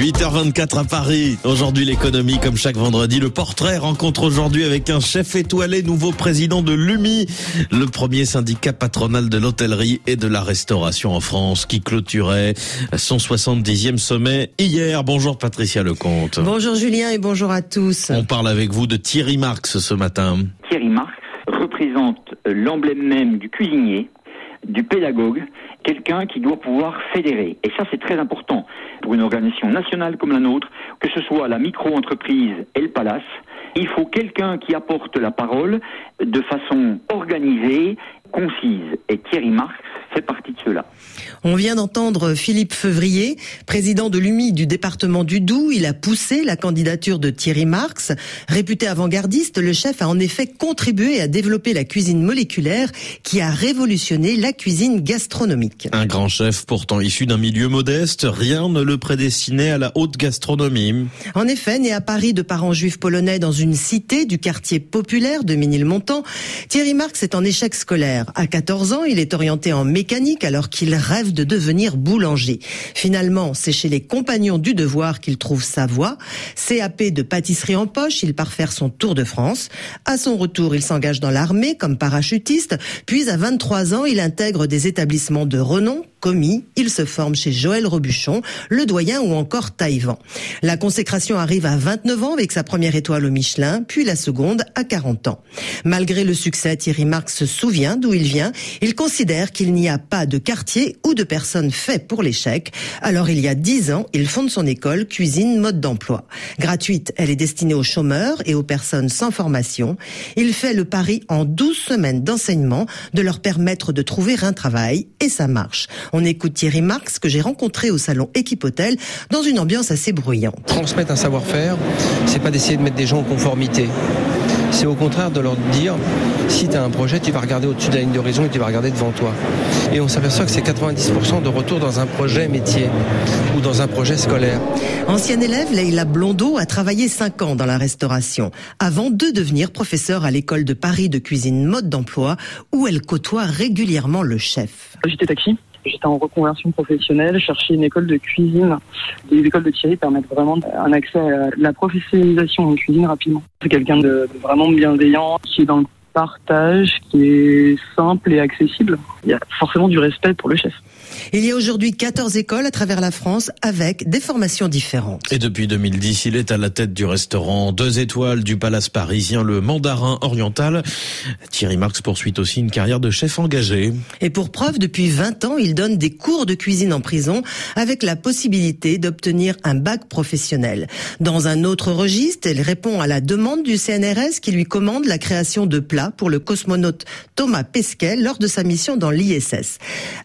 8h24 à Paris. Aujourd'hui, l'économie, comme chaque vendredi. Le portrait rencontre aujourd'hui avec un chef étoilé, nouveau président de l'UMI, le premier syndicat patronal de l'hôtellerie et de la restauration en France, qui clôturait son 70e sommet hier. Bonjour Patricia Lecomte. Bonjour Julien et bonjour à tous. On parle avec vous de Thierry Marx ce matin. Thierry Marx représente l'emblème même du cuisinier, du pédagogue, quelqu'un qui doit pouvoir fédérer. Et ça, c'est très important pour une organisation nationale comme la nôtre, que ce soit la micro-entreprise et le palace. Il faut quelqu'un qui apporte la parole de façon organisée, concise. Et Thierry Marx fait partie de cela. On vient d'entendre Philippe Fevrier, président de l'UMI du département du Doubs. Il a poussé la candidature de Thierry Marx. Réputé avant-gardiste, le chef a en effet contribué à développer la cuisine moléculaire qui a révolutionné la cuisine gastronomique. Un grand chef pourtant issu d'un milieu modeste, rien ne le prédestinait à la haute gastronomie. En effet, né à Paris de parents juifs polonais dans une cité du quartier populaire de Ménilmontant, Thierry Marx est en échec scolaire. À 14 ans, il est orienté en alors qu'il rêve de devenir boulanger. Finalement, c'est chez les compagnons du devoir qu'il trouve sa voie. CAP de pâtisserie en poche, il part faire son tour de France. À son retour, il s'engage dans l'armée comme parachutiste, puis à 23 ans, il intègre des établissements de renom commis, il se forme chez Joël Robuchon, le doyen ou encore Taïwan. La consécration arrive à 29 ans avec sa première étoile au Michelin, puis la seconde à 40 ans. Malgré le succès, Thierry Marx se souvient d'où il vient. Il considère qu'il n'y a pas de quartier ou de personnes faites pour l'échec. Alors il y a 10 ans, il fonde son école Cuisine Mode d'Emploi. Gratuite, elle est destinée aux chômeurs et aux personnes sans formation. Il fait le pari en 12 semaines d'enseignement de leur permettre de trouver un travail et ça marche. On écoute Thierry Marx que j'ai rencontré au salon Équipe Hôtel dans une ambiance assez bruyante. Transmettre un savoir-faire, c'est pas d'essayer de mettre des gens en conformité. C'est au contraire de leur dire si tu as un projet, tu vas regarder au-dessus de la ligne d'horizon et tu vas regarder devant toi. Et on s'aperçoit que c'est 90% de retour dans un projet métier ou dans un projet scolaire. Ancienne élève, Leïla Blondeau a travaillé 5 ans dans la restauration avant de devenir professeure à l'école de Paris de cuisine mode d'emploi où elle côtoie régulièrement le chef. J'étais taxi. J'étais en reconversion professionnelle, cherchais une école de cuisine. Les écoles de Thierry permettent vraiment un accès à la professionnalisation en cuisine rapidement. C'est quelqu'un de vraiment bienveillant, qui est dans le partage, qui est simple et accessible. Il y a forcément du respect pour le chef. Il y a aujourd'hui 14 écoles à travers la France avec des formations différentes. Et depuis 2010, il est à la tête du restaurant deux étoiles du Palace parisien, le Mandarin Oriental. Thierry Marx poursuit aussi une carrière de chef engagé. Et pour preuve, depuis 20 ans, il donne des cours de cuisine en prison avec la possibilité d'obtenir un bac professionnel. Dans un autre registre, il répond à la demande du CNRS qui lui commande la création de plats pour le cosmonaute Thomas Pesquet lors de sa mission dans l'ISS.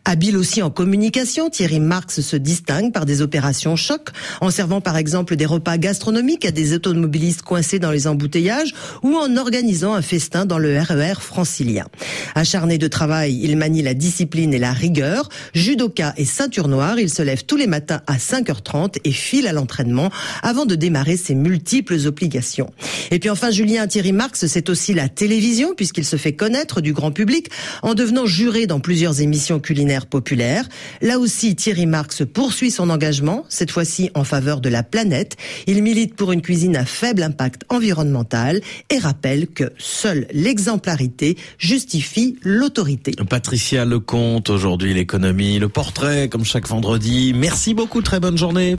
Habile aussi en communication, Thierry Marx se distingue par des opérations choc, en servant par exemple des repas gastronomiques à des automobilistes coincés dans les embouteillages ou en organisant un festin dans le RER francilien. Acharné de travail, il manie la discipline et la rigueur. Judoka et ceinture noire, il se lève tous les matins à 5h30 et file à l'entraînement avant de démarrer ses multiples obligations. Et puis enfin, Julien Thierry Marx, c'est aussi la télévision puisqu'il se fait connaître du grand public en devenant juré dans plusieurs émissions culinaires populaires. Là aussi, Thierry Marx poursuit son engagement, cette fois-ci en faveur de la planète. Il milite pour une cuisine à faible impact environnemental et rappelle que seule l'exemplarité justifie l'autorité. Patricia Lecomte, aujourd'hui l'économie, le portrait, comme chaque vendredi. Merci beaucoup, très bonne journée.